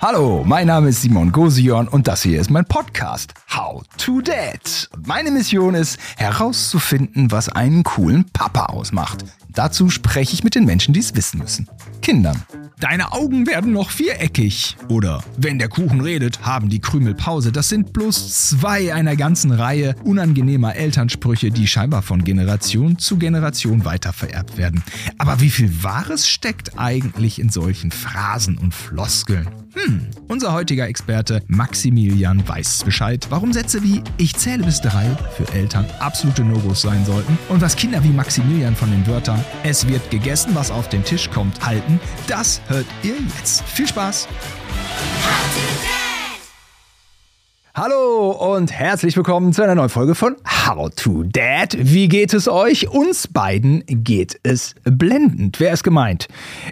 Hallo, mein Name ist Simon Gosion und das hier ist mein Podcast How to Dad. Meine Mission ist herauszufinden, was einen coolen Papa ausmacht. Dazu spreche ich mit den Menschen, die es wissen müssen. Kindern. Deine Augen werden noch viereckig. Oder wenn der Kuchen redet, haben die Krümel Pause. Das sind bloß zwei einer ganzen Reihe unangenehmer Elternsprüche, die scheinbar von Generation zu Generation weitervererbt werden. Aber wie viel Wahres steckt eigentlich in solchen Phrasen und Floskeln? Hm, unser heutiger Experte Maximilian weiß Bescheid, warum Sätze wie ich zähle bis drei für Eltern absolute No-Gos sein sollten und was Kinder wie Maximilian von den Wörtern es wird gegessen, was auf den Tisch kommt, halten, das hört ihr jetzt. Viel Spaß! Hallo und herzlich willkommen zu einer neuen Folge von How to Dad. Wie geht es euch? Uns beiden geht es blendend. Wer ist gemeint?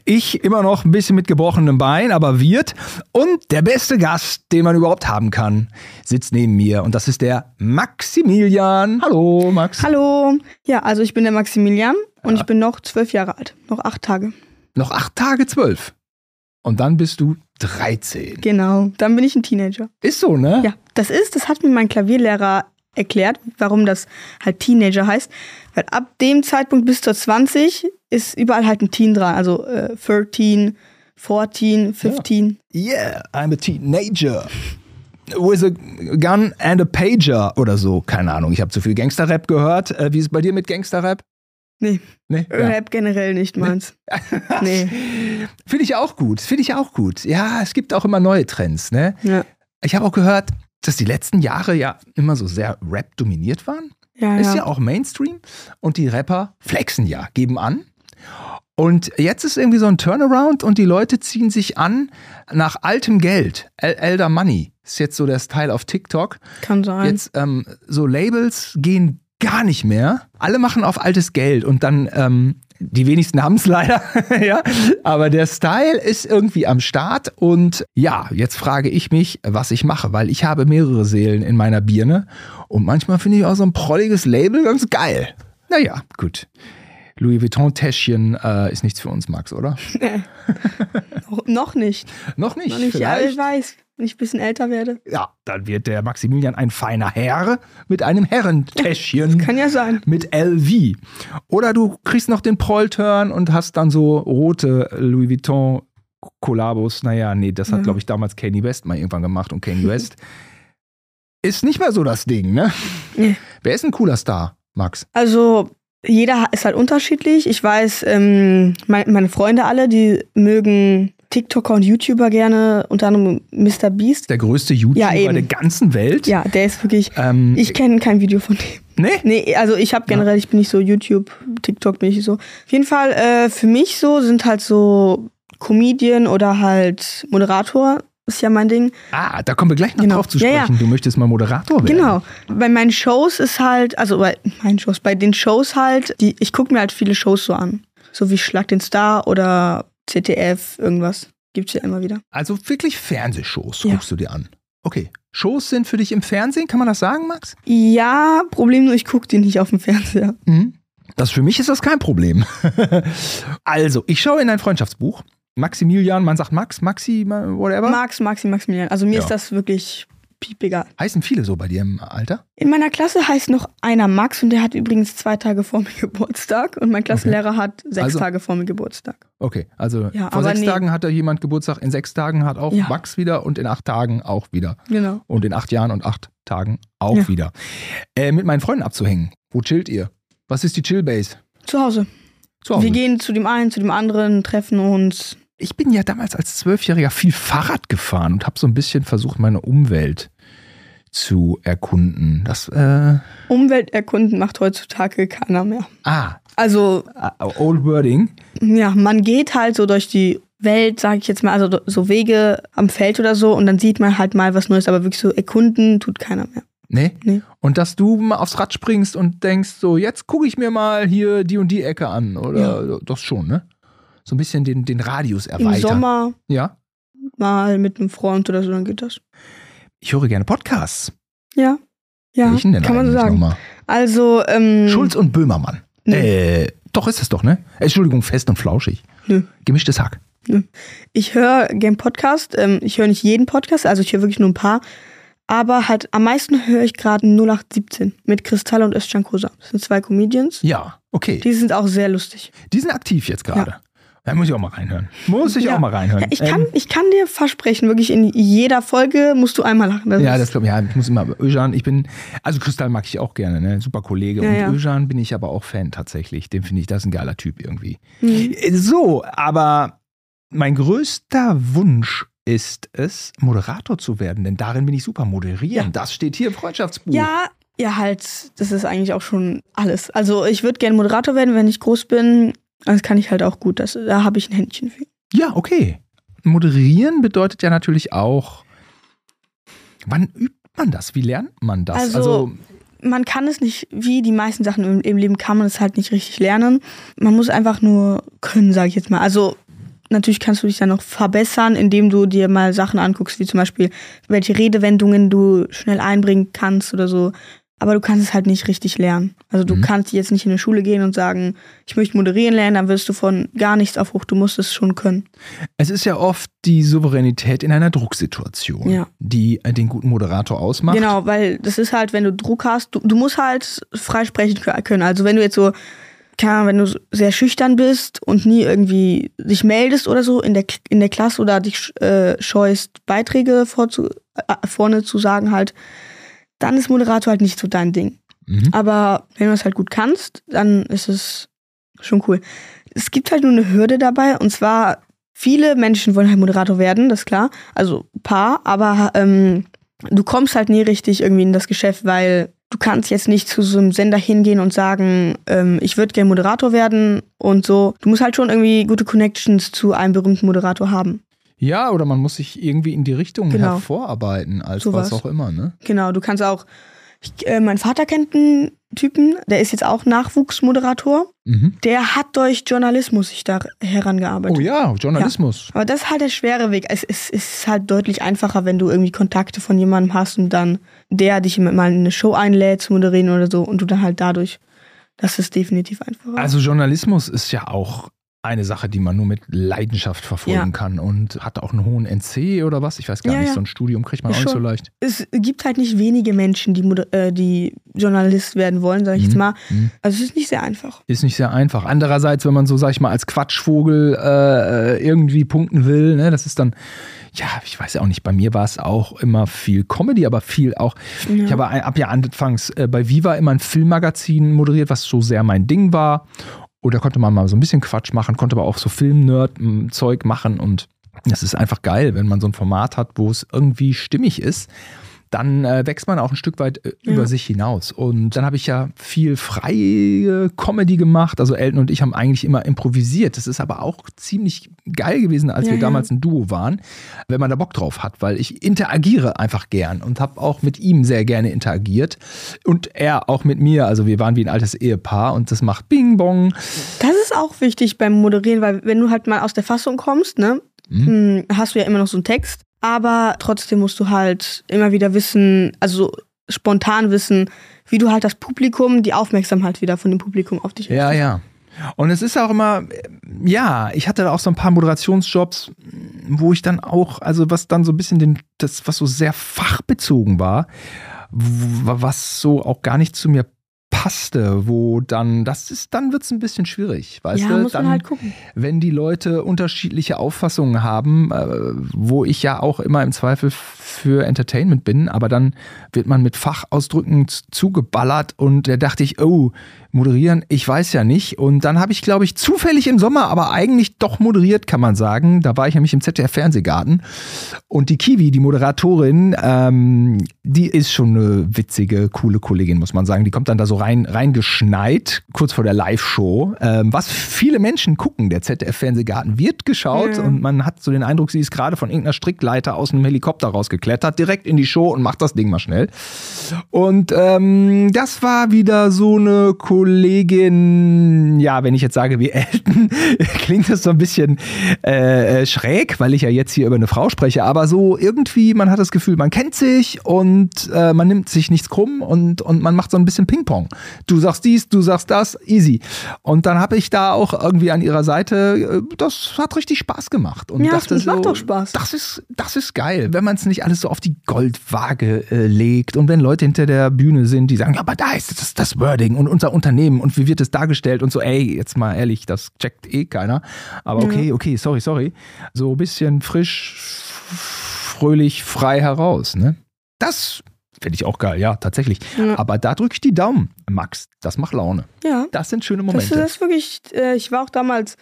Ich immer noch ein bisschen mit gebrochenem Bein, aber wird. Und der beste Gast, den man überhaupt haben kann, sitzt neben mir und das ist der Maximilian. Hallo, Max. Hallo. Ja, also ich bin der Maximilian und ich bin noch zwölf Jahre alt. Noch acht Tage. Noch acht Tage zwölf. Und dann bist du 13. Genau. Dann bin ich ein Teenager. Ist so, ne? Ja, das ist, das hat mir mein Klavierlehrer erklärt, warum das halt Teenager heißt. Weil ab dem Zeitpunkt bis zur 20 ist überall halt ein Teen dran. Also äh, 13, 14, 15. Yeah, I'm a teenager. With a gun and a pager oder so. Keine Ahnung, ich habe zu viel Gangsterrap gehört. Äh, wie ist es bei dir mit Gangsterrap? Nee, Nee? Rap generell nicht meins. Nee. Finde ich auch gut. Finde ich auch gut. Ja, es gibt auch immer neue Trends, ne? Ja, Ich habe auch gehört, dass die letzten Jahre ja immer so sehr Rap dominiert waren. ja. Ist ja. ja auch Mainstream. Und die Rapper flexen ja, geben an. Und jetzt ist irgendwie so ein Turnaround und die Leute ziehen sich an nach altem Geld. El Elder Money ist jetzt so der Style auf TikTok. Kann sein. Jetzt ähm, so Labels gehen gar nicht mehr. Alle machen auf altes Geld und dann ähm, die wenigsten haben es leider, ja. Aber der Style ist irgendwie am Start und ja, jetzt frage ich mich, was ich mache, weil ich habe mehrere Seelen in meiner Birne und manchmal finde ich auch so ein prolliges Label ganz geil. Naja, gut. Louis Vuitton-Täschchen äh, ist nichts für uns, Max, oder? noch, noch nicht. Noch nicht. Noch nicht. Ja, ich weiß. Wenn ich ein bisschen älter werde. Ja, dann wird der Maximilian ein feiner Herr mit einem Herrentäschchen. Kann ja sein. mit LV. Oder du kriegst noch den Proll-Turn und hast dann so rote Louis Vuitton Kollabos. Naja, nee, das hat, Ja. glaube ich, damals Kanye West mal irgendwann gemacht. Und Kanye West ist nicht mehr so das Ding, ne? Nee. Wer ist ein cooler Star, Max? Also, jeder ist halt unterschiedlich. Ich weiß, ähm, mein, meine Freunde alle, die mögen TikToker und YouTuber gerne, unter anderem Mr. Beast. Der größte YouTuber Ja, der ganzen Welt. Ja, der ist wirklich. Ähm, Ich kenne kein Video von dem. nee? Nee, also ich habe generell, ich bin nicht so YouTube, TikTok bin ich so. Auf jeden Fall, äh, für mich so sind halt so Comedian oder halt Moderator, ist ja mein Ding. Ah, da kommen wir gleich noch Genau. drauf zu Ja, sprechen. ja. Du möchtest mal Moderator werden. Genau. Bei meinen Shows ist halt, also bei meinen Shows, bei den Shows halt, die, ich gucke mir halt viele Shows so an. So wie Schlag den Star oder ZDF, irgendwas. Gibt's ja immer wieder. Also wirklich Fernsehshows Ja. guckst du dir an. Okay. Shows sind für dich im Fernsehen, kann man das sagen, Max? Ja, Problem nur, ich gucke die nicht auf dem Fernseher. Mhm. Das für mich ist das kein Problem. also, ich schaue in dein Freundschaftsbuch. Maximilian, man sagt Max, Maxi, whatever. Max, Maxi, Maximilian. Also mir Ja. ist das wirklich piep egal. Heißen viele so bei dir im Alter? In meiner Klasse heißt noch einer Max und der hat übrigens zwei Tage vor mir Geburtstag und mein Klassenlehrer hat sechs Also- Tage vor mir Geburtstag. Okay, also Ja, vor sechs nee. Tagen hat da jemand Geburtstag, in sechs Tagen hat auch Ja. Max wieder und in acht Tagen auch wieder. Genau. Und in acht Jahren und acht Tagen auch Ja. wieder. Äh, mit meinen Freunden abzuhängen. Wo chillt ihr? Was ist die Chillbase? Zu Hause. Zu Hause. Wir gehen zu dem einen, zu dem anderen, treffen uns. Ich bin ja damals als Zwölfjähriger viel Fahrrad gefahren und habe so ein bisschen versucht, meine Umwelt zu erkunden. Das, äh, Umwelterkunden macht heutzutage keiner mehr. ah, Also, uh, old wording. ja, man geht halt so durch die Welt, sage ich jetzt mal, also so Wege am Feld oder so und dann sieht man halt mal was Neues, aber wirklich so erkunden tut keiner mehr. Nee? Nee. Und dass du mal aufs Rad springst und denkst, so, jetzt gucke ich mir mal hier die und die Ecke an. Oder das schon, ne? So ein bisschen den, den Radius erweitern. Im Sommer Ja. mal mit einem Freund oder so, dann geht das. Ich höre gerne Podcasts. Ja. Ja, Welchen denn kann man sagen. nochmal? Also, ähm, Schulz und Böhmermann. Nee. Äh, doch ist es doch, ne? Entschuldigung, fest und flauschig. Nö. Gemischtes Hack. Ich höre gern Podcast. Ähm, ich höre nicht jeden Podcast, also ich höre wirklich nur ein paar. Aber halt am meisten höre ich gerade 0817 mit Kristall und Özcan Kosa. Das sind zwei Comedians. Ja, okay. Die sind auch sehr lustig. Die sind aktiv jetzt gerade. Da muss ich auch mal reinhören. Muss ich Ja. auch mal reinhören. Ja, ich, kann, Ähm, ich kann dir versprechen, wirklich in jeder Folge musst du einmal lachen. Das ja, das glaube ich. Ja, ich muss immer. Öjan, ich bin. Also Kristall mag ich auch gerne, ne? Super Kollege. Ja, und ja. Öjan bin ich aber auch Fan tatsächlich. Den finde ich, das ist ein geiler Typ irgendwie. Mhm. So, aber mein größter Wunsch ist es, Moderator zu werden, denn darin bin ich super. Moderieren, Ja. das steht hier im Freundschaftsbuch. Ja, ja, halt, das ist eigentlich auch schon alles. Also ich würde gerne Moderator werden, wenn ich groß bin. Das kann ich halt auch gut. Das, da habe ich ein Händchen für. Ja, okay. Moderieren bedeutet ja natürlich auch, wann übt man das? Wie lernt man das? Also, Man kann es nicht, wie die meisten Sachen im, im Leben kann man es halt nicht richtig lernen. Man muss einfach nur können, sage ich jetzt mal. Also natürlich kannst du dich dann noch verbessern, indem du dir mal Sachen anguckst, wie zum Beispiel, welche Redewendungen du schnell einbringen kannst oder so. Aber du kannst es halt nicht richtig lernen. Also du Mhm. kannst jetzt nicht in eine Schule gehen und sagen, ich möchte moderieren lernen, dann wirst du von gar nichts auf hoch. Du musst es schon können. es ist ja oft die Souveränität in einer Drucksituation, Ja. die äh, den guten Moderator ausmacht. Genau, weil das ist halt, wenn du Druck hast, du, du musst halt frei sprechen kö- können. Also wenn du jetzt so, keine Ahnung, wenn du sehr schüchtern bist und nie irgendwie dich meldest oder so in der, in der Klasse oder dich äh, scheust, Beiträge vorzu, äh, vorne zu sagen halt, dann ist Moderator halt nicht so dein Ding. Mhm. Aber wenn du es halt gut kannst, dann ist es schon cool. Es gibt halt nur eine Hürde dabei und zwar viele Menschen wollen halt Moderator werden, das ist klar. Also ein paar, aber ähm, du kommst halt nie richtig irgendwie in das Geschäft, weil du kannst jetzt nicht zu so einem Sender hingehen und sagen, ähm, ich würde gerne Moderator werden und so. Du musst halt schon irgendwie gute Connections zu einem berühmten Moderator haben. Ja, oder man muss sich irgendwie in die Richtung Genau. hervorarbeiten, als Sowas. was auch immer, ne? Genau, du kannst auch. Ich, äh, mein Vater kennt einen Typen, der ist jetzt auch Nachwuchsmoderator. Mhm. Der hat durch Journalismus sich da herangearbeitet. Oh ja, Journalismus. Aber das ist halt der schwere Weg. Es, es, es ist halt deutlich einfacher, wenn du irgendwie Kontakte von jemandem hast und dann der dich mal in eine Show einlädt zu moderieren oder so und du dann halt dadurch. Das ist definitiv einfacher. Also Journalismus ist ja auch eine Sache, die man nur mit Leidenschaft verfolgen Ja. kann und hat auch einen hohen NC oder was? Ich weiß gar Ja, nicht, ja. so ein Studium kriegt man Ist auch nicht so schon- leicht. es gibt halt nicht wenige Menschen, die, äh, die Journalist werden wollen, sag ich jetzt Mhm. mal. Mhm. Also es ist nicht sehr einfach. Ist nicht sehr einfach. Andererseits, wenn man so, sag ich mal, als Quatschvogel äh, irgendwie punkten will, ne, das ist dann, ja, ich weiß ja auch nicht, bei mir war es auch immer viel Comedy, aber viel auch, ich habe ab ja anfangs äh, bei Viva immer ein Filmmagazin moderiert, was so sehr mein Ding war. Oder konnte man mal so ein bisschen Quatsch machen, konnte aber auch so Film-Nerd-Zeug machen und das ist einfach geil, wenn man so ein Format hat, wo es irgendwie stimmig ist. Dann äh, wächst man auch ein Stück weit äh, Ja. über sich hinaus. Und dann habe ich ja viel freie Comedy gemacht. Also Elton und ich haben eigentlich immer improvisiert. Das ist aber auch ziemlich geil gewesen, als Ja, wir ja. damals ein Duo waren, wenn man da Bock drauf hat, weil ich interagiere einfach gern und habe auch mit ihm sehr gerne interagiert. Und er auch mit mir. Also wir waren wie ein altes Ehepaar und das macht Bing Bong. Das ist auch wichtig beim Moderieren, weil wenn du halt mal aus der Fassung kommst, ne, Mhm. mh, hast du ja immer noch so einen Text, aber trotzdem musst du halt immer wieder wissen, also so spontan wissen, wie du halt das Publikum, die Aufmerksamkeit wieder von dem Publikum auf dich Ja, ja. Und es ist auch immer, ja, ich hatte da auch so ein paar Moderationsjobs, wo ich dann auch, also was dann so ein bisschen den, das, was so sehr fachbezogen war, was so auch gar nicht zu mir passte, wo dann, das ist, dann wird es ein bisschen schwierig, weißt ja, du? muss dann, man halt gucken. wenn die Leute unterschiedliche Auffassungen haben, äh, wo ich ja auch immer im Zweifel für Entertainment bin, aber dann wird man mit Fachausdrücken zugeballert und da dachte ich, oh, moderieren, ich weiß ja nicht. Und dann habe ich, glaube ich, zufällig im Sommer, aber eigentlich doch moderiert, kann man sagen. Da war ich nämlich im ZDF Fernsehgarten und die Kiwi, die Moderatorin, ähm, die ist schon eine witzige, coole Kollegin, muss man sagen. Die kommt dann da so rein, reingeschneit, kurz vor der Live-Show. Ähm, was viele Menschen gucken, der ZDF-Fernsehgarten wird geschaut Ja. und man hat so den Eindruck, sie ist gerade von irgendeiner Strickleiter aus einem Helikopter rausgeklettert, direkt in die Show und macht das Ding mal schnell. Und ähm, das war wieder so eine Kollegin, ja, wenn ich jetzt sage wie Elton, klingt das so ein bisschen äh, äh, schräg, weil ich ja jetzt hier über eine Frau spreche, aber so irgendwie, man hat das Gefühl, man kennt sich und äh, man nimmt sich nichts krumm und, und man macht so ein bisschen Ping-Pong. Du sagst dies, du sagst das, easy. Und dann habe ich da auch irgendwie an ihrer Seite, äh, das hat richtig Spaß gemacht. Und Ja, dachte das macht so, doch Spaß. Das ist, das ist geil, wenn man es nicht alles so auf die Goldwaage äh, legt und wenn Leute hinter der Bühne sind, die sagen, ja, aber da ist das, das Wording und unser Unternehmen und wie wird es dargestellt und so, ey, jetzt mal ehrlich, das checkt eh keiner. Aber okay, okay, sorry, sorry. So ein bisschen frisch, fröhlich, frei heraus, ne? Das finde ich auch geil, ja, tatsächlich. Ja. Aber da drücke ich die Daumen, Max. Das macht Laune. Ja. Das sind schöne Das, Momente. das ist wirklich, äh, ich war auch damals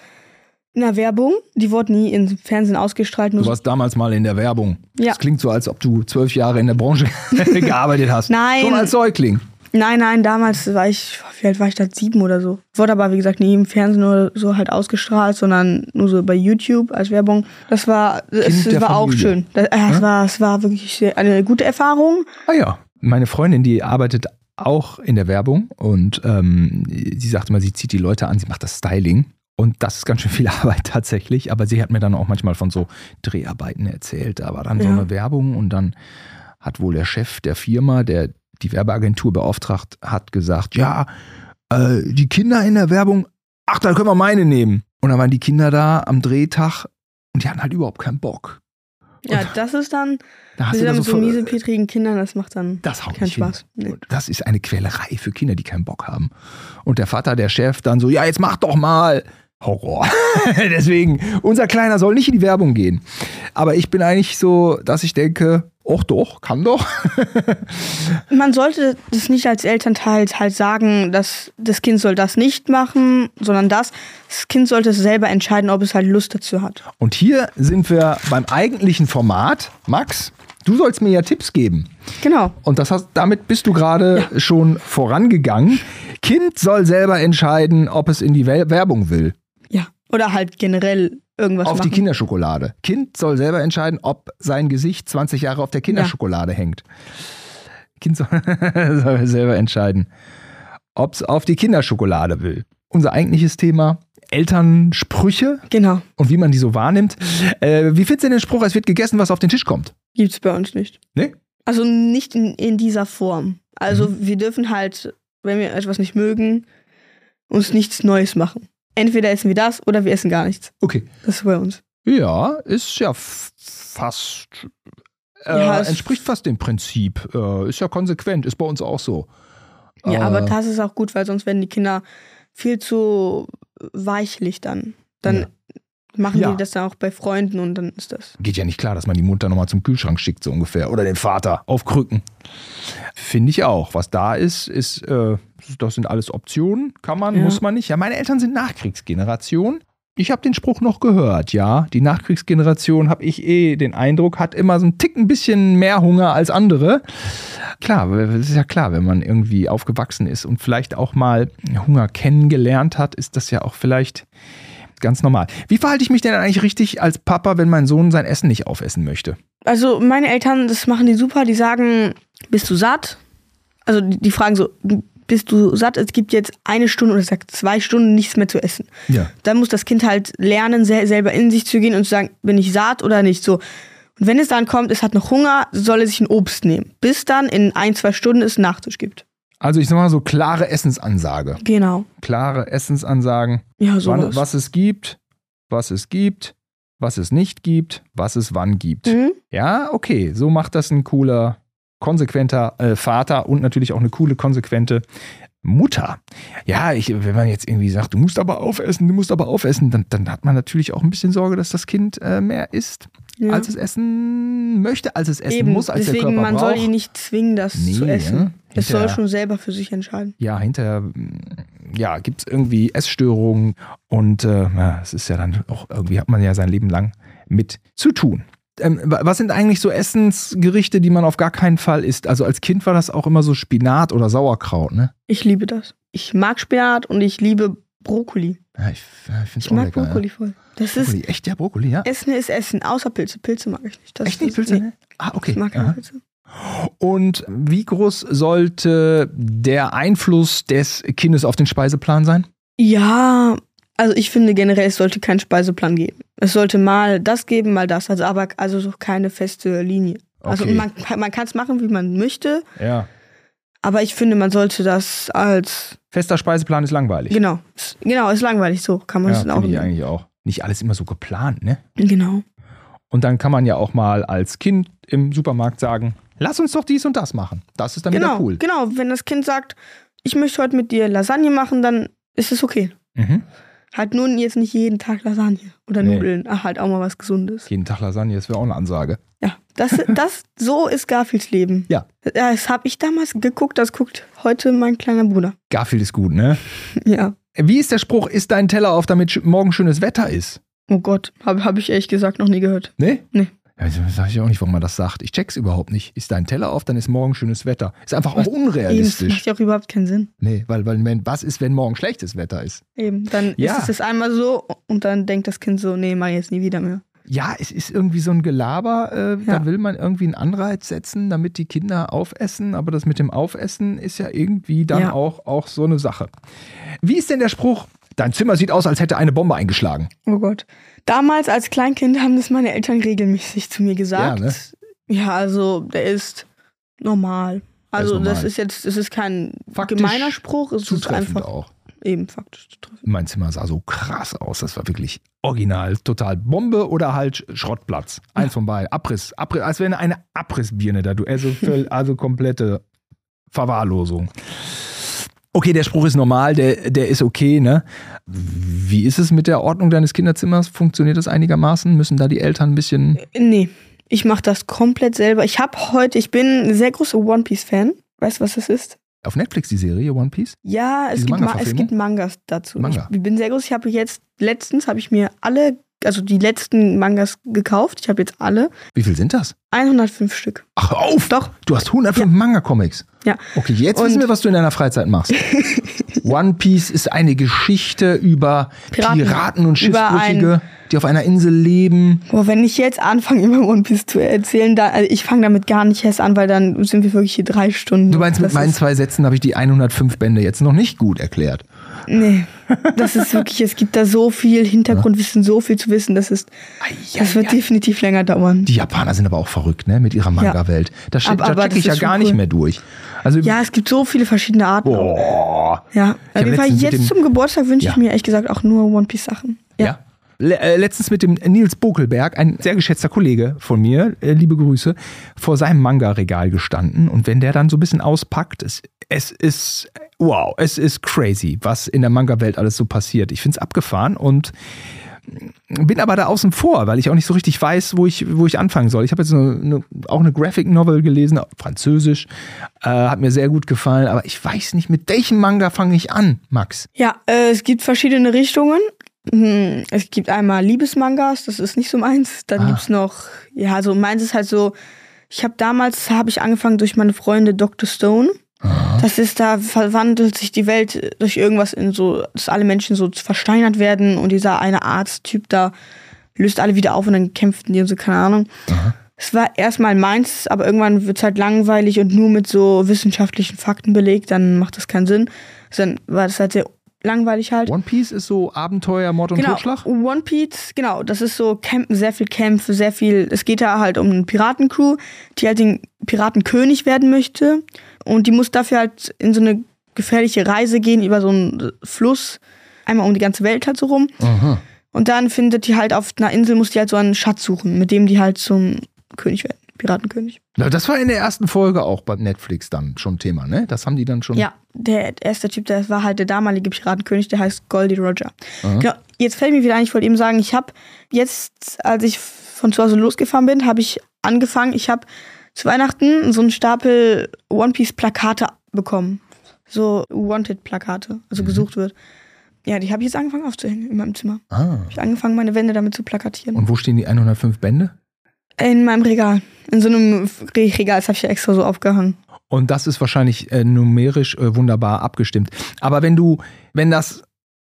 in der Werbung. Die wurde nie im Fernsehen ausgestrahlt. Du warst damals mal in der Werbung. Ja. Das klingt so, als ob du zwölf Jahre in der Branche gearbeitet hast. Nein. Schon als Säugling. Nein, nein, damals war ich, wie alt war ich da? Sieben oder so. Wurde aber, wie gesagt, nie im Fernsehen oder so halt ausgestrahlt, sondern nur so bei YouTube als Werbung. Das war, es, es war auch schön. Das, äh, es, war, es war wirklich sehr- eine gute Erfahrung. Ah ja. Meine Freundin, die arbeitet auch in der Werbung und ähm, sie sagt immer, sie zieht die Leute an, sie macht das Styling. Und das ist ganz schön viel Arbeit tatsächlich. Aber sie hat mir dann auch manchmal von so Dreharbeiten erzählt. Da war dann so Ja. eine Werbung und dann hat wohl der Chef der Firma, der die Werbeagentur beauftragt hat, gesagt, ja, äh, die Kinder in der Werbung, ach, da können wir meine nehmen. Und dann waren die Kinder da am Drehtag und die hatten halt überhaupt keinen Bock. Ja, das ist dann, Da hast du sind da mit so so miesepetrigen Kindern, das macht dann das keinen. Spaß. Nee. Und Das ist eine Quälerei für Kinder, die keinen Bock haben. Und der Vater, der Chef, dann so, ja, jetzt mach doch mal. Horror. Deswegen, unser Kleiner soll nicht in die Werbung gehen. Aber ich bin eigentlich so, dass ich denke, och doch, kann doch. Man sollte das nicht als Elternteil halt sagen, dass das Kind soll das nicht machen, sondern das. Das Kind sollte es selber entscheiden, ob es halt Lust dazu hat. Und hier sind wir beim eigentlichen Format. Max, du sollst mir ja Tipps geben. Genau. Und das hast, damit bist du gerade schon vorangegangen. Kind soll selber entscheiden, ob es in die Werbung will. Ja. Oder halt generell irgendwas auf machen. die Kinderschokolade. Kind soll selber entscheiden, ob sein Gesicht 20 Jahre auf der Kinderschokolade hängt. Kind soll, soll selber entscheiden, ob es auf die Kinderschokolade will. Unser eigentliches Thema Elternsprüche Genau. und wie man die so wahrnimmt. Äh, wie findest du den Spruch, es wird gegessen, was auf den Tisch kommt? Gibt's bei uns nicht. Nee? Also nicht in, in dieser Form. Also Mhm. wir dürfen halt, wenn wir etwas nicht mögen, uns nichts Neues machen. Entweder essen wir das oder wir essen gar nichts. Okay. Das ist bei uns. Ja, ist ja fast. Äh, Ja, entspricht fast dem Prinzip. Äh, ist ja konsequent, ist bei uns auch so. Ja, Äh, aber das ist auch gut, weil sonst werden die Kinder viel zu weichlich dann. Dann Ja. machen Ja. die das dann auch bei Freunden und dann ist das. Geht ja nicht klar, dass man die Mutter nochmal zum Kühlschrank schickt, so ungefähr. Oder den Vater auf Krücken. Finde ich auch. Was da ist, ist, äh, das sind alles Optionen. Kann man, Ja. muss man nicht. Ja, meine Eltern sind Nachkriegsgeneration. Ich habe den Spruch noch gehört, ja. Die Nachkriegsgeneration, habe ich eh den Eindruck, hat immer so einen Tick ein bisschen mehr Hunger als andere. Klar, das ist ja klar, wenn man irgendwie aufgewachsen ist und vielleicht auch mal Hunger kennengelernt hat, ist das ja auch vielleicht ganz normal. Wie verhalte ich mich denn eigentlich richtig als Papa, wenn mein Sohn sein Essen nicht aufessen möchte? Also meine Eltern, das machen die super, die sagen, bist du satt? Also die, die fragen so, bist du satt? Es gibt jetzt eine Stunde oder sagt zwei Stunden nichts mehr zu essen. Ja. Dann muss das Kind halt lernen, sel selber in sich zu gehen und zu sagen, bin ich satt oder nicht. So. Und wenn es dann kommt, es hat noch Hunger, soll es sich ein Obst nehmen. Bis dann in ein, zwei Stunden es Nachtisch gibt. Also ich sag mal so klare Essensansage. Genau. Klare Essensansagen, Ja, wann, sowas. was es gibt, was es gibt, was es nicht gibt, was es wann gibt. Mhm. Ja, okay, so macht das ein cooler, konsequenter äh, Vater und natürlich auch eine coole, konsequente Mutter. Ja, ich, wenn man jetzt irgendwie sagt, du musst aber aufessen, du musst aber aufessen, dann, dann hat man natürlich auch ein bisschen Sorge, dass das Kind äh, mehr isst, Ja. als es essen möchte, als es essen Eben, muss, als deswegen, der Körper man braucht. soll ihn nicht zwingen, das Nee, zu essen. ja. Es soll schon selber für sich entscheiden. ja, hinterher ja, gibt es irgendwie Essstörungen und äh, ja, es ist ja dann auch irgendwie hat man ja sein Leben lang mit zu tun. Ähm, wa- was sind eigentlich so Essensgerichte, die man auf gar keinen Fall isst? Also als Kind war das auch immer so Spinat oder Sauerkraut, ne? Ich liebe das. Ich mag Spinat und ich liebe Brokkoli. Ja, ich ich finde es Ich mag lecker. Brokkoli Ja. voll. Das ist Brokkoli, echt ja, Brokkoli, ja? Essen ist Essen, außer Pilze. Pilze mag ich nicht. Das Echt nicht ist- Pilze? Nee, ne? Ah, okay. ich mag keine Aha. Pilze. Und wie groß sollte der Einfluss des Kindes auf den Speiseplan sein? Ja, also ich finde generell, es sollte keinen Speiseplan geben. Es sollte mal das geben, mal das. Also aber also so keine feste Linie. Also Okay. man, man kann es machen, wie man möchte, Ja. Aber ich finde, man sollte das als, Fester Speiseplan ist langweilig. genau, genau, ist langweilig, so kann man Ja, es dann auch ich eigentlich auch. Nicht alles immer so geplant, ne? Genau. Und dann kann man ja auch mal als Kind im Supermarkt sagen, lass uns doch dies und das machen. Das ist dann Genau, wieder cool. genau. Wenn das Kind sagt, ich möchte heute mit dir Lasagne machen, dann ist es okay. Mhm. Halt nun jetzt nicht jeden Tag Lasagne oder Nee. Nudeln, ach, halt auch mal was Gesundes. Jeden Tag Lasagne, das wäre auch eine Ansage. Ja, das, das, so ist Garfields Leben. Ja. Das habe ich damals geguckt, das guckt heute mein kleiner Bruder. Garfield ist gut, ne? Ja. Wie ist der Spruch, ist dein Teller auf, damit morgen schönes Wetter ist? Oh Gott, habe hab ich ehrlich gesagt noch nie gehört. Ne? Nee. Ja, das sag ich auch nicht, warum man das sagt. Ich check's überhaupt nicht. Ist dein Teller auf, dann ist morgen schönes Wetter. Ist einfach auch Was- Eben, das unrealistisch. macht ja auch überhaupt keinen Sinn. Nee, weil, weil wenn, was ist, wenn morgen schlechtes Wetter ist? Eben, dann Ja. ist es das einmal so und dann denkt das Kind so, nee, mach ich jetzt nie wieder mehr. Ja, es ist irgendwie so ein Gelaber, äh, da Ja. will man irgendwie einen Anreiz setzen, damit die Kinder aufessen, aber das mit dem Aufessen ist ja irgendwie dann Ja. auch, auch so eine Sache. Wie ist denn der Spruch, dein Zimmer sieht aus, als hätte eine Bombe eingeschlagen? Oh Gott. Damals als Kleinkind haben das meine Eltern regelmäßig zu mir gesagt. Ja, ne? Ja, also der ist normal. Also normal. das ist jetzt, das ist kein Faktisch gemeiner Spruch, es ist einfach auch. eben faktisch zutreffend. Mein Zimmer sah so krass aus, das war wirklich original, total Bombe oder halt Schrottplatz. Eins von beiden. Abriss, Abriss, als wäre eine Abrissbirne da, du, also, also komplette Verwahrlosung. Okay, der Spruch ist normal, der, der ist okay, ne? Wie ist es mit der Ordnung deines Kinderzimmers? Funktioniert das einigermaßen? Müssen da die Eltern ein bisschen. Nee, ich mache das komplett selber. Ich habe heute, ich bin ein sehr großer One Piece Fan. Weißt du, was das ist? Auf Netflix die Serie One Piece? Ja, es Diese gibt, Ma es gibt Mangas dazu. Manga. Ich bin sehr groß. Ich habe jetzt letztens habe ich mir alle, also die letzten Mangas gekauft. Ich habe jetzt alle Wie viel sind das? 105 Stück. Ach, auf! Doch. Du hast 105 Manga-Comics. Ja. Okay, jetzt Und- wissen wir, was du in deiner Freizeit machst. One Piece ist eine Geschichte über Piraten, Piraten. und Schiffbrüchige, die auf einer Insel leben. Boah, wenn ich jetzt anfange, über One Piece zu erzählen, dann, also ich fange damit gar nicht erst an, weil dann sind wir wirklich hier drei Stunden. Du meinst, mit meinen zwei Sätzen habe ich die 105 Bände jetzt noch nicht gut erklärt. Nee, das ist wirklich, es gibt da so viel Hintergrundwissen, so viel zu wissen, das ist, das wird definitiv länger dauern. Die Japaner sind aber auch verrückt, ne, mit ihrer Manga-Welt. Da, steht- Aber- da check ich ja gar nicht mehr durch. Also, Ja, es gibt so viele verschiedene Arten. boah. Ja, auf jeden Fall jetzt zum Geburtstag wünsche Ja. ich mir ehrlich gesagt auch nur One Piece Sachen. Ja. Le äh, letztens mit dem Nils Bokelberg, ein sehr geschätzter Kollege von mir, äh, liebe Grüße, vor seinem Manga-Regal gestanden. Und wenn der dann so ein bisschen auspackt, es, es ist, wow, es ist crazy, was in der Manga-Welt alles so passiert. Ich finde es abgefahren und bin aber da außen vor, weil ich auch nicht so richtig weiß, wo ich, wo ich anfangen soll. Ich habe jetzt eine, eine, auch eine Graphic Novel gelesen, französisch, äh, hat mir sehr gut gefallen, aber ich weiß nicht, mit welchem Manga fange ich an, Max? Ja, äh, es gibt verschiedene Richtungen. Hm, Es gibt einmal Liebesmangas, das ist nicht so meins. Dann Ah. gibt's noch, ja, also meins ist halt so, ich habe damals, habe ich angefangen durch meine Freunde Dr. Stone. Das ist, da verwandelt sich die Welt durch irgendwas in so, dass alle Menschen so versteinert werden und dieser eine Arzttyp da löst alle wieder auf und dann kämpften die und so, keine Ahnung. Es war erstmal meins, aber irgendwann wird's halt langweilig und nur mit so wissenschaftlichen Fakten belegt, dann macht das keinen Sinn. Dann war das halt sehr langweilig halt. One Piece ist so Abenteuer, Mord und Genau, Totschlag? One Piece, genau, das ist so Campen, sehr viel Kämpfe, sehr viel, es geht da halt um eine Piratencrew, die halt den Piratenkönig werden möchte und die muss dafür halt in so eine gefährliche Reise gehen über so einen Fluss, einmal um die ganze Welt halt so rum Aha. und dann findet die halt auf einer Insel, muss die halt so einen Schatz suchen, mit dem die halt zum König werden, Piratenkönig. Na, das war in der ersten Folge auch bei Netflix dann schon Thema, ne? Das haben die dann schon. Ja, der erste Typ, das war halt der damalige Piratenkönig, der heißt Goldie Roger. Genau, jetzt fällt mir wieder ein, ich wollte eben sagen, ich habe jetzt, als ich von zu Hause losgefahren bin, habe ich angefangen, ich habe zu Weihnachten so einen Stapel One Piece Plakate bekommen. So Wanted Plakate, also gesucht wird. Ja, die habe ich jetzt angefangen aufzuhängen in meinem Zimmer. Ah. Hab ich angefangen, meine Wände damit zu plakatieren. Und wo stehen die 105 Bände? in meinem Regal. In so einem Re- Regal, das habe ich ja extra so aufgehangen. Und das ist wahrscheinlich äh, numerisch äh, wunderbar abgestimmt. Aber wenn du, wenn das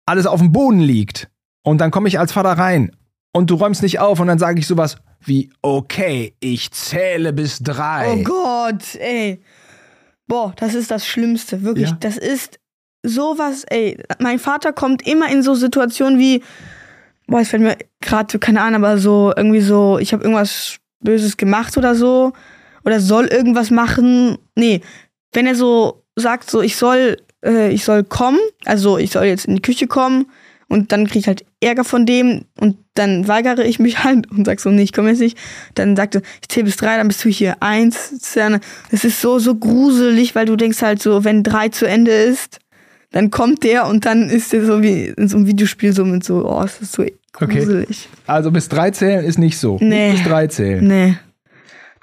alles auf dem Boden liegt und dann komme ich als Vater rein und du räumst nicht auf und dann sage ich sowas wie, okay, ich zähle bis drei. Oh Gott, ey. Boah, das ist das Schlimmste, wirklich. Ja. Das ist sowas, ey. Mein Vater kommt immer in so Situationen wie, boah, es fällt mir gerade keine Ahnung, aber so irgendwie so, ich habe irgendwas Böses gemacht oder so oder soll irgendwas machen. Nee, wenn er so sagt so, ich soll, äh, ich soll kommen, also ich soll jetzt in die Küche kommen und dann kriege ich halt Ärger von dem und dann weigere ich mich halt und sag so, nee, ich komme jetzt nicht. Dann sagt er, ich zähle bis drei, dann bist du hier eins. Das ist so, so gruselig, weil du denkst halt so, wenn drei zu Ende ist, dann kommt der und dann ist der so wie in so einem Videospiel so mit so, oh, es ist so gruselig. Okay. Also bis drei zählen ist nicht so. Nee. Nicht bis drei zählen. Nee.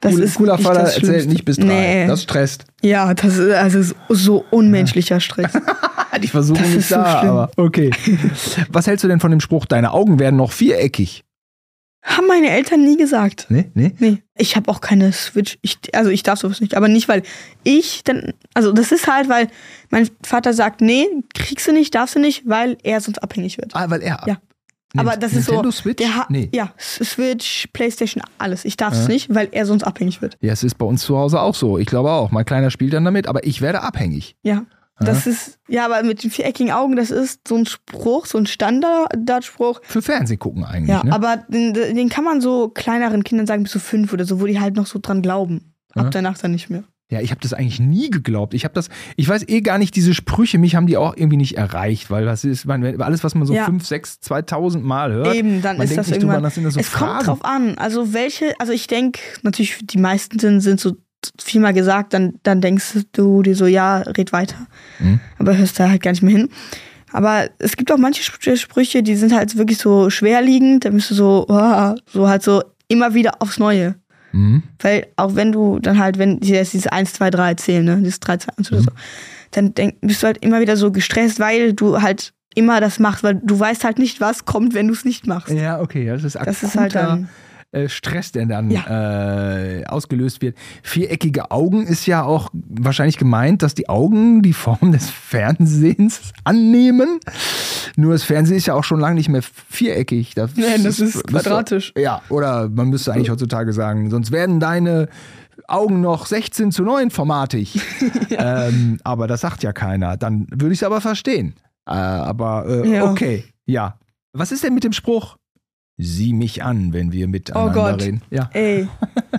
Das cool, ist cooler Vater erzählt nicht bis drei. Nee. Das stresst. Ja, das ist also so unmenschlicher Stress. Die Versuchung ist, ist da, so aber okay. Was hältst du denn von dem Spruch, deine Augen werden noch viereckig? Haben meine Eltern nie gesagt. Nee, nee? Nee. Ich habe auch keine Switch. Ich, also ich darf sowas nicht. Aber nicht, weil ich dann. Also das ist halt, weil mein Vater sagt, nee, kriegst du nicht, darfst du nicht, weil er sonst abhängig wird. Ah, weil er. Ja. Aber das Nintendo ist so. Switch? Der nee. Ja, Switch, Playstation, alles. Ich darf es ja. nicht, weil er sonst abhängig wird. Ja, es ist bei uns zu Hause auch so. Ich glaube auch. Mein Kleiner spielt dann damit, aber ich werde abhängig. Ja. Das ist, ja, aber mit den viereckigen Augen, das ist so ein Spruch, so ein Standardspruch. Für Fernsehen gucken eigentlich. Ja, ne? aber den, den, kann man so kleineren Kindern sagen, bis zu fünf oder so, wo die halt noch so dran glauben. Ab Aha. danach dann nicht mehr. Ja, ich habe das eigentlich nie geglaubt. Ich habe das, ich weiß eh gar nicht, diese Sprüche, mich haben die auch irgendwie nicht erreicht, weil das ist, man, alles, was man so ja. 5, 6, 2000 Mal hört. Eben, dann ist das irgendwann. Drüber, das sind das so es Phrasen. kommt drauf an. Also welche, also ich denke, natürlich, die meisten sind, sind so viermal gesagt, dann, dann denkst du dir so, ja, red weiter. Mhm. Aber hörst da halt gar nicht mehr hin. Aber es gibt auch manche Sprüche, die sind halt wirklich so schwerliegend, da bist du so, oh, so halt so immer wieder aufs Neue. Mhm. Weil auch wenn du dann halt, wenn sie jetzt dieses 1, 2, 3 erzählen, ne, dieses 3, 2, 1 oder mhm. so, dann denk, bist du halt immer wieder so gestresst, weil du halt immer das machst, weil du weißt halt nicht, was kommt, wenn du es nicht machst. Ja, okay, das ist akuter, Das ist halt dann äh, Stress, der dann ja. äh, ausgelöst wird. Viereckige Augen ist ja auch wahrscheinlich gemeint, dass die Augen die Form des Fernsehens annehmen. Nur das Fernsehen ist ja auch schon lange nicht mehr viereckig. Das, Nein, das ist quadratisch. Ja, oder man müsste eigentlich heutzutage sagen, sonst werden deine Augen noch 16 zu 9 formatig. ja. ähm, aber das sagt ja keiner. Dann würde ich es aber verstehen. Äh, aber äh, ja. okay, ja. Was ist denn mit dem Spruch? Sieh mich an, wenn wir miteinander oh Gott. reden. Ja. Ey.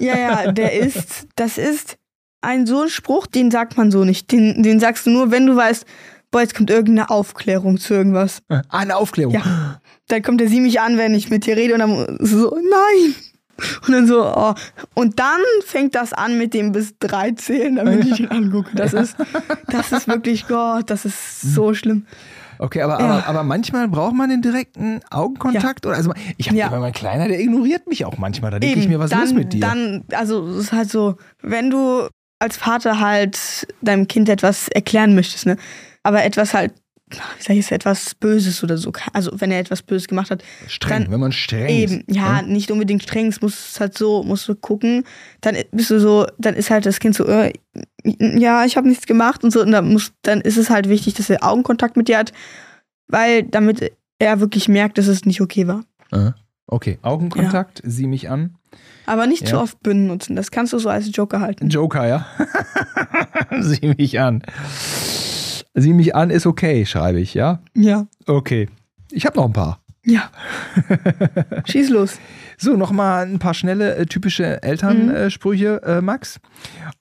Ja, ja, der ist, das ist ein so ein Spruch, den sagt man so nicht. Den, den sagst du nur, wenn du weißt, boah, jetzt kommt irgendeine Aufklärung zu irgendwas. Ah, eine Aufklärung? Ja. Dann kommt der sieh mich an, wenn ich mit dir rede und dann so, nein. Und dann so, oh. Und dann fängt das an mit dem bis drei zählen, damit ich ihn angucke. Das ist, das ist wirklich Gott, das ist so schlimm. Okay, aber, ja. aber, aber manchmal braucht man den direkten Augenkontakt. Ja. Oder also ich habe ja. immer mein Kleiner, der ignoriert mich auch manchmal. Da denke ich mir, was dann, ist mit dir? Dann, also es ist halt so, wenn du als Vater halt deinem Kind etwas erklären möchtest, ne? Aber etwas halt wie sag ich es, etwas Böses oder so. Also wenn er etwas Böses gemacht hat. Streng, wenn man streng eben, ist. Ja, ja, nicht unbedingt streng, es muss halt so, musst du gucken. Dann bist du so, dann ist halt das Kind so, äh, ja, ich habe nichts gemacht und so. Und dann, muss, dann ist es halt wichtig, dass er Augenkontakt mit dir hat, weil damit er wirklich merkt, dass es nicht okay war. Okay, Augenkontakt, ja. sieh mich an. Aber nicht ja. zu oft Bünden nutzen, das kannst du so als Joker halten. Joker, ja. sieh mich an. Sieh mich an ist okay, schreibe ich, ja? Ja. Okay. Ich habe noch ein paar. Ja. Schieß los. So, nochmal ein paar schnelle, äh, typische Elternsprüche, mhm. äh, Max.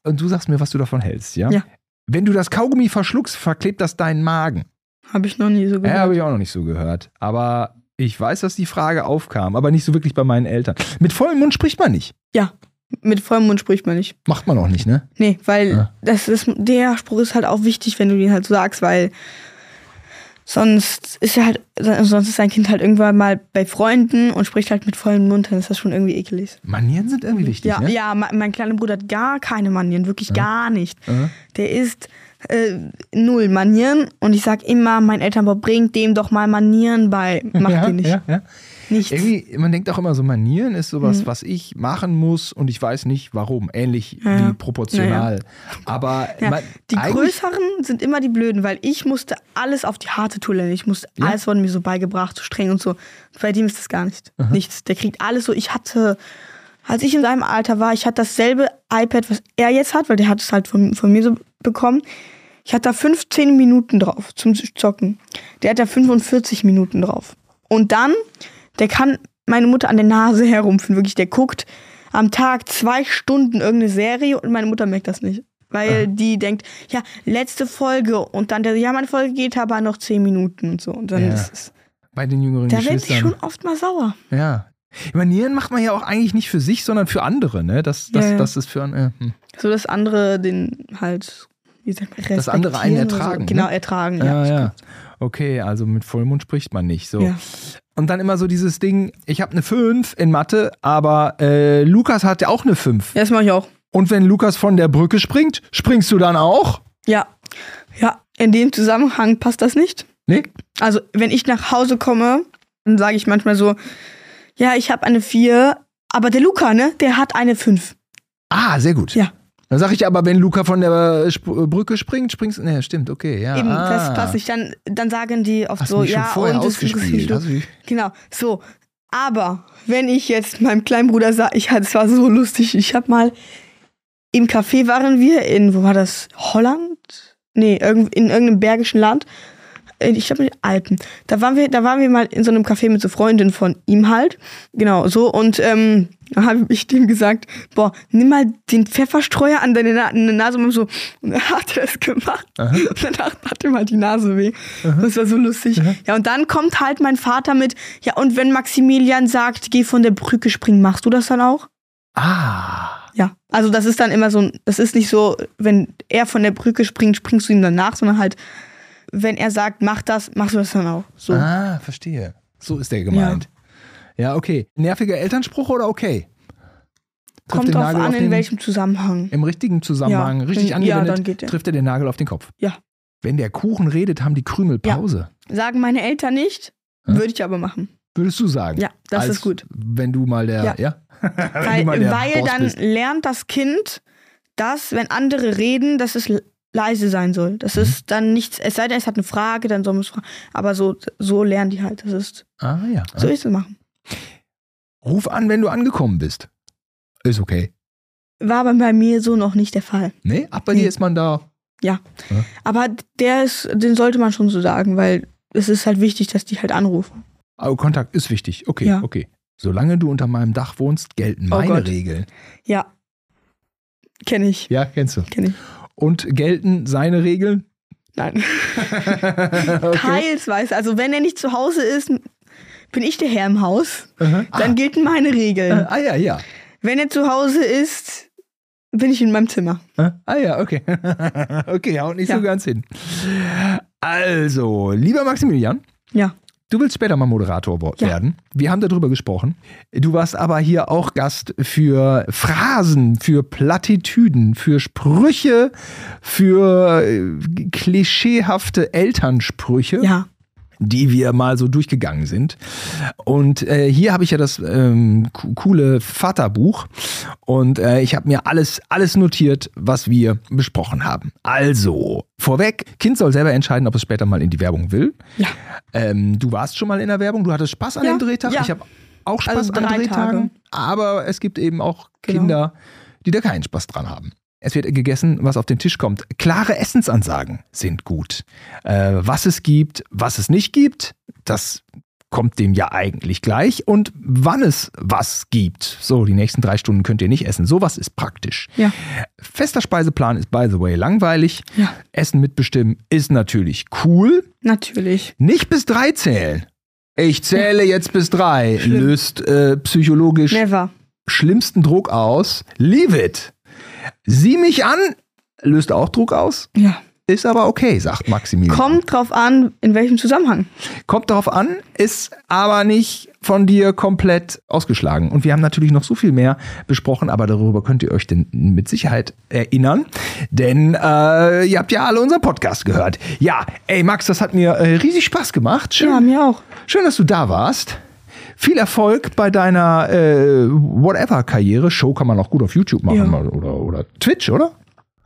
Und du sagst mir, was du davon hältst, ja? Ja. Wenn du das Kaugummi verschluckst, verklebt das deinen Magen. Habe ich noch nie so gehört. Ja, habe ich auch noch nicht so gehört. Aber ich weiß, dass die Frage aufkam, aber nicht so wirklich bei meinen Eltern. Mit vollem Mund spricht man nicht. Ja, mit vollem Mund spricht man nicht. Macht man auch nicht, ne? Nee, weil ja. das ist, der Spruch ist halt auch wichtig, wenn du den halt so sagst, weil sonst ist ja halt, sonst ist dein Kind halt irgendwann mal bei Freunden und spricht halt mit vollem Mund, dann ist das schon irgendwie ekelig. Manieren sind irgendwie wichtig, ja, ne? Ja, mein kleiner Bruder hat gar keine Manieren, wirklich ja. gar nicht. Ja. Der ist äh, null Manieren und ich sag immer, mein Elternbau bringt dem doch mal Manieren bei. Macht ja, die nicht. Ja, ja. Nichts. Irgendwie, man denkt auch immer so, Manieren ist sowas, mhm. was ich machen muss und ich weiß nicht warum. Ähnlich ja. wie proportional. Ja. Aber man, die größeren sind immer die blöden, weil ich musste alles auf die harte Tour lernen. Ich musste, alles wurde mir so beigebracht, so streng und so. Bei dem ist das gar nicht. Aha. Nichts. Der kriegt alles so. Ich hatte, als ich in seinem Alter war, ich hatte dasselbe iPad, was er jetzt hat, weil der hat es halt von, von mir so bekommen. Ich hatte da 15 Minuten drauf zum Zocken. Der hat da 45 Minuten drauf. Und dann der kann meine Mutter an der Nase herumpfen, wirklich. Der guckt am Tag zwei Stunden irgendeine Serie und meine Mutter merkt das nicht. Weil die denkt, ja, letzte Folge und dann der, ja, meine Folge geht aber noch zehn Minuten und so. Und dann Ja. ist es, Bei den jüngeren da werde ich Geschwistern. schon oft mal sauer. Ja. Manieren macht man ja auch eigentlich nicht für sich, sondern für andere, ne? Das, das, Ja, ja. das ist für äh, hm. So, dass andere den halt, wie sagt man, Das andere einen ertragen, So. Genau, ne? ertragen, Ja, ja. ja. Okay, also mit Vollmond spricht man nicht. So. Ja. Und dann immer so dieses Ding, ich habe eine 5 in Mathe, aber äh, Lukas hat ja auch eine 5. Ja, das mache ich auch. Und wenn Lukas von der Brücke springt, springst du dann auch? Ja. Ja, in dem Zusammenhang passt das nicht. Nee? Also, wenn ich nach Hause komme, dann sage ich manchmal so, ja, ich habe eine 4, aber der Luca, ne, der hat eine 5. Ah, sehr gut. Ja. Dann sage ich aber, wenn Luca von der Sp Brücke springt, springst du. Ne, stimmt, okay, ja. Eben, ah. das passt nicht. Dann, dann sagen die oft Hast so, mich schon ja, vorher und ausgespielt. Hast du- Genau, so. Aber wenn ich jetzt meinem kleinen Bruder sage, ich es war so lustig, ich habe mal im Café waren wir in, wo war das? Holland? Nee, in irgendeinem bergischen Land. In- Ich glaube in den Alpen. Da waren wir, da waren wir mal in so einem Café mit so Freundinnen von ihm halt. Genau, so. Und ähm, da habe ich dem gesagt, boah, nimm mal den Pfefferstreuer an deine, Na an Nase und so. Und dann hat er es gemacht. Und danach hat ihm halt die Nase weh. Das war so lustig. Ja, und dann kommt halt mein Vater mit, ja, und wenn Maximilian sagt, geh von der Brücke springen, machst du das dann auch? Ah. Ja. Also das ist dann immer so, das ist nicht so, wenn er von der Brücke springt, springst du ihm danach, sondern halt, wenn er sagt, mach das, machst du das dann auch. So. Ah, verstehe. So ist der gemeint. Ja, okay. Nerviger Elternspruch oder okay? Trifft Kommt drauf Nagel an, in welchem Zusammenhang. Im richtigen Zusammenhang, Ja, richtig ja, angewendet, der. trifft er den Nagel auf den Kopf. Ja. Wenn der Kuchen redet, haben die Krümel Ja. Pause. Sagen meine Eltern nicht, Hä? würde ich aber machen. Würdest du sagen? Ja, das ist gut. Wenn du mal der, ja? Ja. wenn Weil, weil dann bist. lernt das Kind, dass, wenn andere reden, dass es leise sein soll. Das Mhm. ist dann nichts, es sei denn, es hat eine Frage, dann soll man es fragen. Aber so, so lernen die halt. Das ist, Ah ja. so ist es machen. Ruf an, wenn du angekommen bist. Ist okay. War aber bei mir so noch nicht der Fall. Nee, ab bei Nee. dir ist man da. Aber der ist, den sollte man schon so sagen, weil es ist halt wichtig, dass die halt anrufen. Aber Kontakt ist wichtig. Okay, Ja. okay. Solange du unter meinem Dach wohnst, gelten Oh meine Gott. Regeln. Ja. Kenne ich. Ja, kennst du. Kenne ich. Und gelten seine Regeln? Nein. okay. Teilsweise. Also wenn er nicht zu Hause ist, bin ich der Herr im Haus. Aha. Dann gelten meine Ah, Regeln. äh, ah ja, ja. Wenn er zu Hause ist, bin ich in meinem Zimmer. Ah ah, ja, okay. okay, haut nicht Ja. so ganz hin. Also, lieber Maximilian, Ja. Du willst später mal Moderator Ja. werden. Wir haben darüber gesprochen. Du warst aber hier auch Gast für Phrasen, für Plattitüden, für Sprüche, für äh, klischeehafte Elternsprüche. Ja. Die wir mal so durchgegangen sind. Und äh, hier habe ich ja das ähm, co- coole Vaterbuch und äh, ich habe mir alles, alles notiert, was wir besprochen haben. Also, vorweg, Kind soll selber entscheiden, ob es später mal in die Werbung will. Ja. Ähm, du warst schon mal in der Werbung, du hattest Spaß an Ja, dem Drehtag. ja. Ich habe auch Spaß Also an Drehtagen, Tage. aber es gibt eben auch Genau. Kinder, die da keinen Spaß dran haben. Es wird gegessen, was auf den Tisch kommt. Klare Essensansagen sind gut. Äh, was es gibt, was es nicht gibt, das kommt dem ja eigentlich gleich. Und wann es was gibt. So, die nächsten drei Stunden könnt ihr nicht essen. Sowas ist praktisch. Ja. Fester Speiseplan ist, by the way, langweilig. Ja. Essen mitbestimmen ist natürlich cool. Natürlich. Nicht bis drei zählen. Ich zähle jetzt bis drei. Schlimm. Löst äh, psychologisch Never. schlimmsten Druck aus. Leave it. Sieh mich an, löst auch Druck aus. Ja. Ist aber okay, sagt Maximilian. Kommt drauf an, in welchem Zusammenhang. Kommt darauf an, ist aber nicht von dir komplett ausgeschlagen. Und wir haben natürlich noch so viel mehr besprochen, aber darüber könnt ihr euch denn mit Sicherheit erinnern. Denn äh, ihr habt ja alle unseren Podcast gehört. Ja, ey Max, das hat mir äh, riesig Spaß gemacht. Schön, Ja, mir auch. Schön, dass du da warst. Viel Erfolg bei deiner äh, Whatever-Karriere. Show kann man auch gut auf YouTube machen Ja. oder, oder Twitch, oder?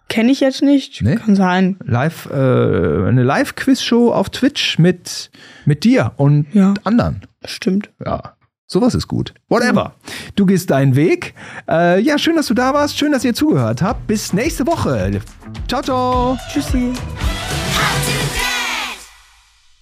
Kenne ich jetzt nicht. Nee? Kann sein. Live, äh, eine Live-Quiz-Show auf Twitch mit, mit dir und Ja. anderen. Stimmt. Ja. Sowas ist gut. Whatever. Du gehst deinen Weg. Äh, ja, schön, dass du da warst. Schön, dass ihr zugehört habt. Bis nächste Woche. Ciao, ciao. Tschüssi.